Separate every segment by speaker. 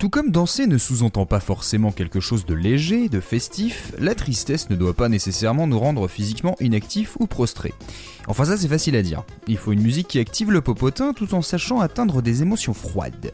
Speaker 1: Tout comme danser ne sous-entend pas forcément quelque chose de léger, de festif, la tristesse ne doit pas nécessairement nous rendre physiquement inactifs ou prostrés. Enfin ça c'est facile à dire. Il faut une musique qui active le popotin tout en sachant atteindre des émotions froides.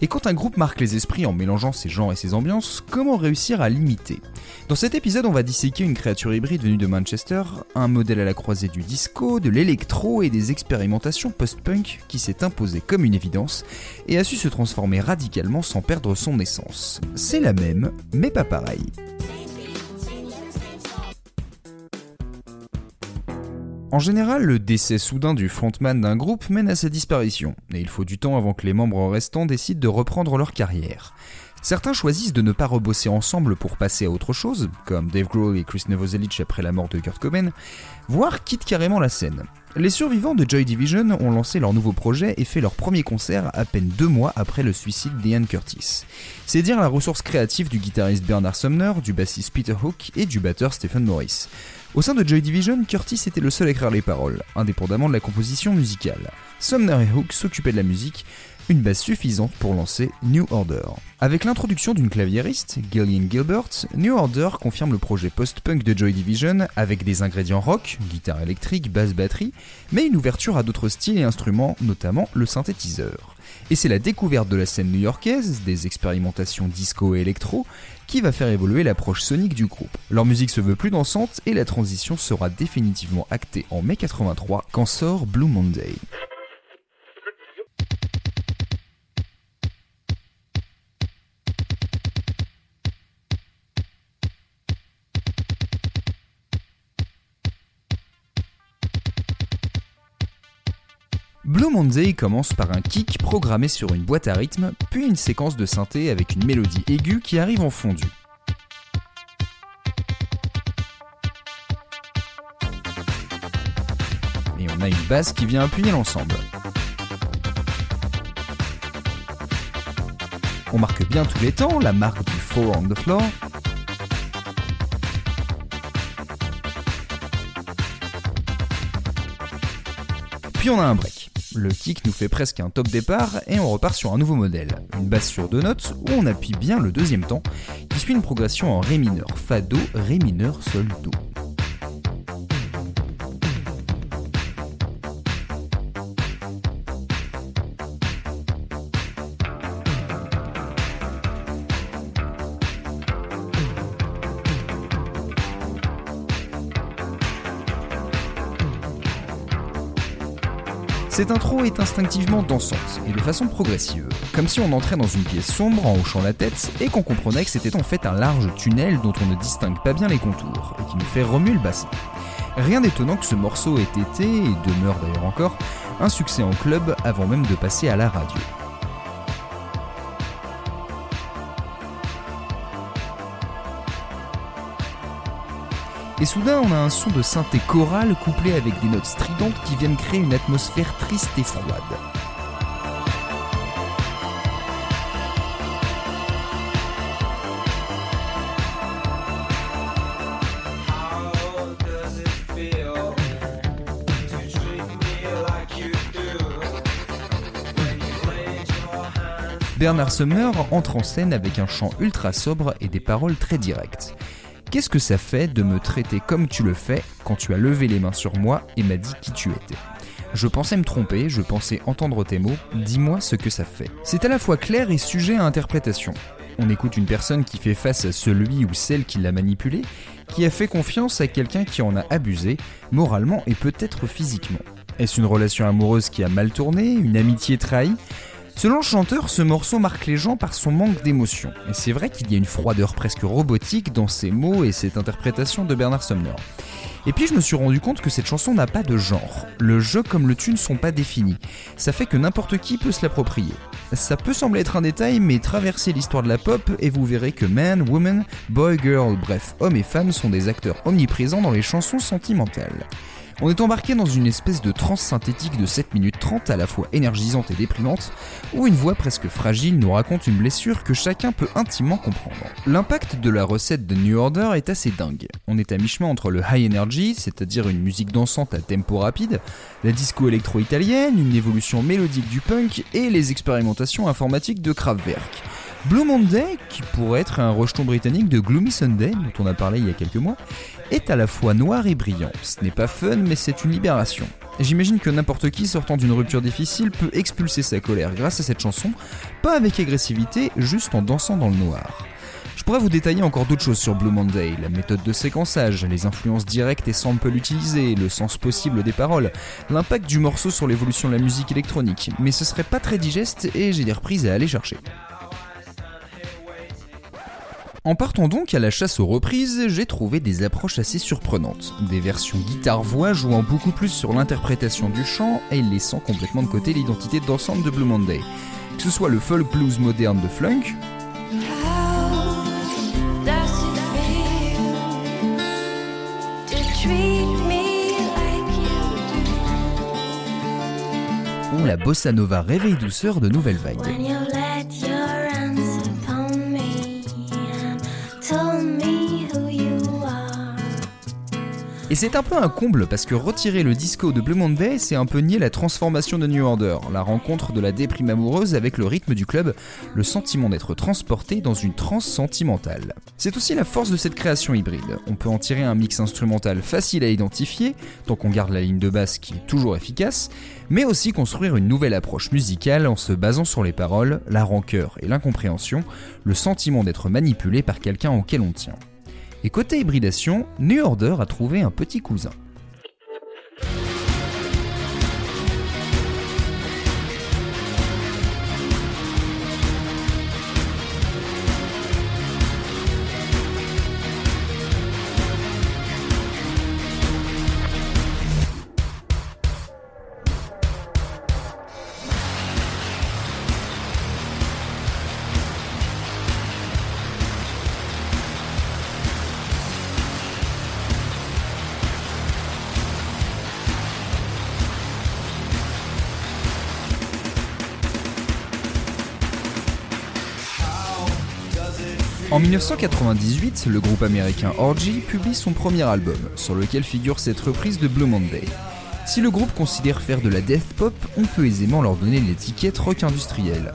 Speaker 1: Et quand un groupe marque les esprits en mélangeant ses genres et ses ambiances, comment réussir à l'imiter? Dans cet épisode on va disséquer une créature hybride venue de Manchester, un modèle à la croisée du disco, de l'électro et des expérimentations post-punk qui s'est imposé comme une évidence et a su se transformer radicalement sans perdre son essence. C'est la même, mais pas pareil. En général, le décès soudain du frontman d'un groupe mène à sa disparition, et il faut du temps avant que les membres restants décident de reprendre leur carrière. Certains choisissent de ne pas rebosser ensemble pour passer à autre chose, comme Dave Grohl et Chris Novoselic après la mort de Kurt Cobain, voire quittent carrément la scène. Les survivants de Joy Division ont lancé leur nouveau projet et fait leur premier concert à peine deux mois après le suicide d'Ian Curtis. C'est dire la ressource créative du guitariste Bernard Sumner, du bassiste Peter Hook et du batteur Stephen Morris. Au sein de Joy Division, Curtis était le seul à écrire les paroles, indépendamment de la composition musicale. Sumner et Hook s'occupaient de la musique, une base suffisante pour lancer New Order. Avec l'introduction d'une claviériste, Gillian Gilbert, New Order confirme le projet post-punk de Joy Division avec des ingrédients rock, guitare électrique, basse batterie, mais une ouverture à d'autres styles et instruments, notamment le synthétiseur. Et c'est la découverte de la scène new-yorkaise, des expérimentations disco et électro, qui va faire évoluer l'approche sonique du groupe. Leur musique se veut plus dansante et la transition sera définitivement actée en mai 83 quand sort Blue Monday. Monday commence par un kick programmé sur une boîte à rythme, puis une séquence de synthé avec une mélodie aiguë qui arrive en fondu. Et on a une basse qui vient appuyer l'ensemble. On marque bien tous les temps la marque du Four on the Floor. Puis on a un break. Le kick nous fait presque un top départ et on repart sur un nouveau modèle. Une basse sur deux notes où on appuie bien le deuxième temps, qui suit une progression en Ré mineur, Fa Do, Ré mineur, Sol Do. Cette intro est instinctivement dansante et de façon progressive, comme si on entrait dans une pièce sombre en hochant la tête et qu'on comprenait que c'était en fait un large tunnel dont on ne distingue pas bien les contours et qui nous fait remuer le bassin. Rien d'étonnant que ce morceau ait été, et demeure d'ailleurs encore, un succès en club avant même de passer à la radio. Et soudain, on a un son de synthé chorale couplé avec des notes stridentes qui viennent créer une atmosphère triste et froide. Bernard Sumner entre en scène avec un chant ultra sobre et des paroles très directes. Qu'est-ce que ça fait de me traiter comme tu le fais quand tu as levé les mains sur moi et m'as dit qui tu étais? Je pensais me tromper, je pensais entendre tes mots, dis-moi ce que ça fait. C'est à la fois clair et sujet à interprétation. On écoute une personne qui fait face à celui ou celle qui l'a manipulé, qui a fait confiance à quelqu'un qui en a abusé, moralement et peut-être physiquement. Est-ce une relation amoureuse qui a mal tourné, une amitié trahie? Selon le chanteur, ce morceau marque les gens par son manque d'émotion. Et c'est vrai qu'il y a une froideur presque robotique dans ses mots et cette interprétation de Bernard Sumner. Et puis je me suis rendu compte que cette chanson n'a pas de genre. Le jeu comme le tu ne sont pas définis. Ça fait que n'importe qui peut se l'approprier. Ça peut sembler être un détail, mais traversez l'histoire de la pop et vous verrez que man, woman, boy, girl, bref, hommes et femmes sont des acteurs omniprésents dans les chansons sentimentales. On est embarqué dans une espèce de transe synthétique de 7 minutes 30 à la fois énergisante et déprimante, où une voix presque fragile nous raconte une blessure que chacun peut intimement comprendre. L'impact de la recette de New Order est assez dingue. On est à mi-chemin entre le high energy, c'est-à-dire une musique dansante à tempo rapide, la disco électro-italienne, une évolution mélodique du punk et les expérimentations informatiques de Kraftwerk. Blue Monday, qui pourrait être un rejeton britannique de Gloomy Sunday, dont on a parlé il y a quelques mois, est à la fois noir et brillant. Ce n'est pas fun, mais c'est une libération. J'imagine que n'importe qui sortant d'une rupture difficile peut expulser sa colère grâce à cette chanson, pas avec agressivité, juste en dansant dans le noir. Je pourrais vous détailler encore d'autres choses sur Blue Monday, la méthode de séquençage, les influences directes et samples utilisées, le sens possible des paroles, l'impact du morceau sur l'évolution de la musique électronique, mais ce serait pas très digeste et j'ai des reprises à aller chercher. En partant donc à la chasse aux reprises, j'ai trouvé des approches assez surprenantes. Des versions guitare-voix jouant beaucoup plus sur l'interprétation du chant et laissant complètement de côté l'identité d'ensemble de Blue Monday. Que ce soit le folk blues moderne de Flunk, ou la bossa nova réveil douceur de Nouvelle Vague. C'est un peu un comble parce que retirer le disco de Blue Monday, c'est un peu nier la transformation de New Order, la rencontre de la déprime amoureuse avec le rythme du club, le sentiment d'être transporté dans une transe sentimentale. C'est aussi la force de cette création hybride. On peut en tirer un mix instrumental facile à identifier, tant qu'on garde la ligne de basse qui est toujours efficace, mais aussi construire une nouvelle approche musicale en se basant sur les paroles, la rancœur et l'incompréhension, le sentiment d'être manipulé par quelqu'un auquel on tient. Et côté hybridation, New Order a trouvé un petit cousin. En 1998, le groupe américain Orgy publie son premier album, sur lequel figure cette reprise de Blue Monday. Si le groupe considère faire de la death pop, on peut aisément leur donner l'étiquette rock industriel.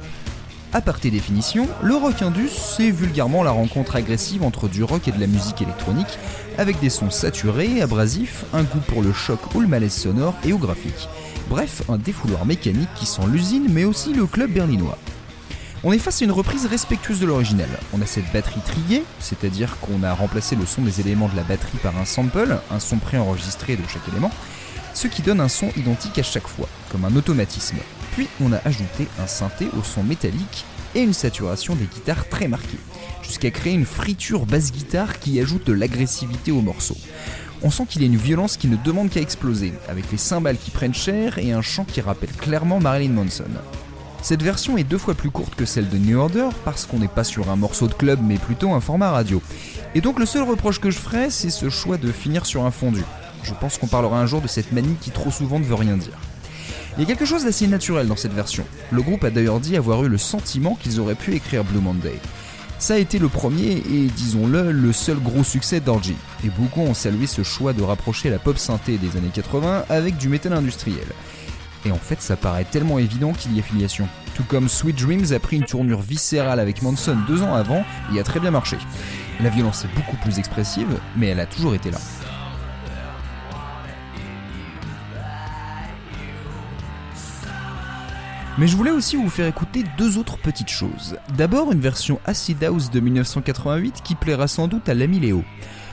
Speaker 1: À parté définition, le rock indus, c'est vulgairement la rencontre agressive entre du rock et de la musique électronique, avec des sons saturés, abrasifs, un goût pour le choc ou le malaise sonore et au graphique. Bref, un défouloir mécanique qui sent l'usine mais aussi le club berlinois. On est face à une reprise respectueuse de l'original. On a cette batterie triée, c'est-à-dire qu'on a remplacé le son des éléments de la batterie par un sample, un son préenregistré de chaque élément, ce qui donne un son identique à chaque fois, comme un automatisme. Puis on a ajouté un synthé au son métallique et une saturation des guitares très marquée, jusqu'à créer une friture basse-guitare qui ajoute de l'agressivité au morceau. On sent qu'il y a une violence qui ne demande qu'à exploser, avec les cymbales qui prennent cher et un chant qui rappelle clairement Marilyn Manson. Cette version est deux fois plus courte que celle de New Order parce qu'on n'est pas sur un morceau de club mais plutôt un format radio. Et donc le seul reproche que je ferais, c'est ce choix de finir sur un fondu. Je pense qu'on parlera un jour de cette manie qui trop souvent ne veut rien dire. Il y a quelque chose d'assez naturel dans cette version. Le groupe a d'ailleurs dit avoir eu le sentiment qu'ils auraient pu écrire Blue Monday. Ça a été le premier et, disons-le, le seul gros succès d'Orgy. Et beaucoup ont salué ce choix de rapprocher la pop synthé des années 80 avec du métal industriel. Et en fait, ça paraît tellement évident qu'il y a filiation. Tout comme Sweet Dreams a pris une tournure viscérale avec Manson deux ans avant et a très bien marché. La violence est beaucoup plus expressive, mais elle a toujours été là. Mais je voulais aussi vous faire écouter deux autres petites choses. D'abord une version Acid House de 1988 qui plaira sans doute à l'ami Léo.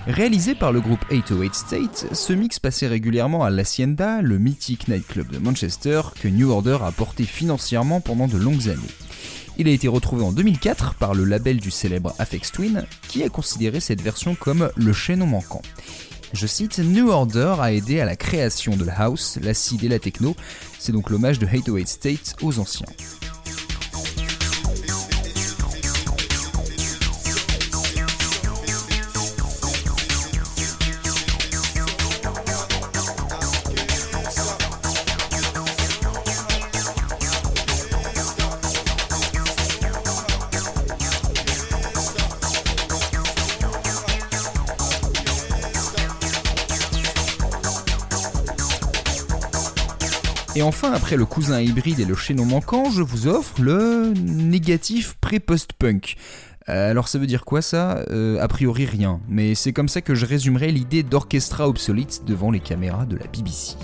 Speaker 1: Réalisé par le groupe 808 State, ce mix passait régulièrement à l'Hacienda, le mythique nightclub de Manchester que New Order a porté financièrement pendant de longues années. Il a été retrouvé en 2004 par le label du célèbre Afex Twin, qui a considéré cette version comme le chaînon manquant. Je cite, New Order a aidé à la création de la house, l'acid et la techno, c'est donc l'hommage de 808 State aux anciens. Et enfin, après le cousin hybride et le chaînon manquant, je vous offre le négatif pré-post-punk. Euh, alors ça veut dire quoi ça? Euh, A priori rien, mais c'est comme ça que je résumerai l'idée d'orchestra obsolète devant les caméras de la BBC.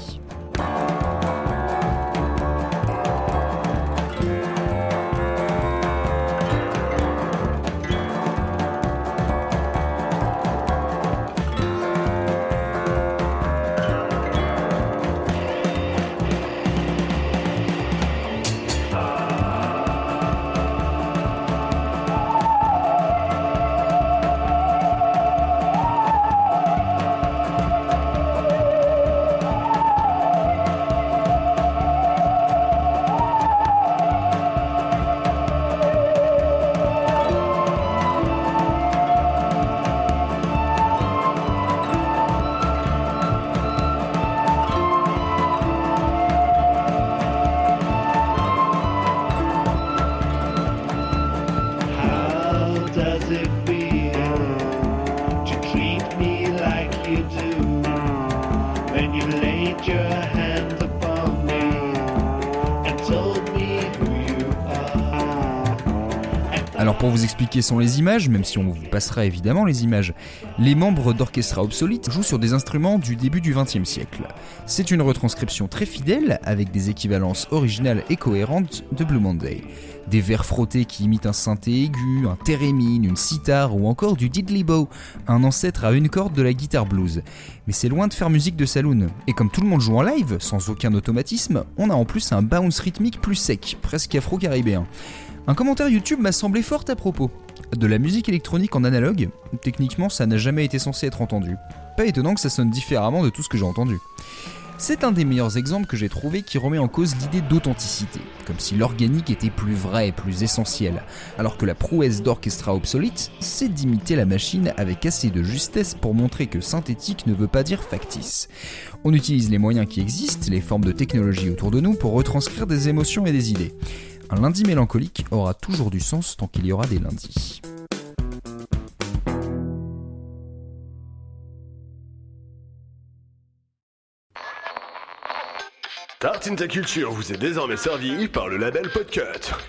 Speaker 1: Alors pour vous expliquer sont les images, même si on vous passera évidemment les images, les membres d'Orchestra Obsolete jouent sur des instruments du début du XXe siècle. C'est une retranscription très fidèle, avec des équivalences originales et cohérentes de Blue Monday. Des verres frottés qui imitent un synthé aigu, un thérémine, une sitar ou encore du diddley bow, un ancêtre à une corde de la guitare blues. Mais c'est loin de faire musique de saloon. Et comme tout le monde joue en live, sans aucun automatisme, on a en plus un bounce rythmique plus sec, presque afro-caribéen. Un commentaire YouTube m'a semblé fort à propos. De la musique électronique en analogue, techniquement ça n'a jamais été censé être entendu. Pas étonnant que ça sonne différemment de tout ce que j'ai entendu. C'est un des meilleurs exemples que j'ai trouvé qui remet en cause l'idée d'authenticité, comme si l'organique était plus vrai, plus essentiel, alors que la prouesse d'Orchestra Obsolete, c'est d'imiter la machine avec assez de justesse pour montrer que synthétique ne veut pas dire factice. On utilise les moyens qui existent, les formes de technologie autour de nous, pour retranscrire des émotions et des idées. Un lundi mélancolique aura toujours du sens tant qu'il y aura des lundis.
Speaker 2: Tartine ta culture vous est désormais servi par le label Podcut,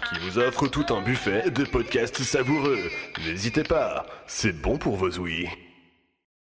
Speaker 2: qui vous offre tout un buffet de podcasts savoureux. N'hésitez pas, c'est bon pour vos ouïes.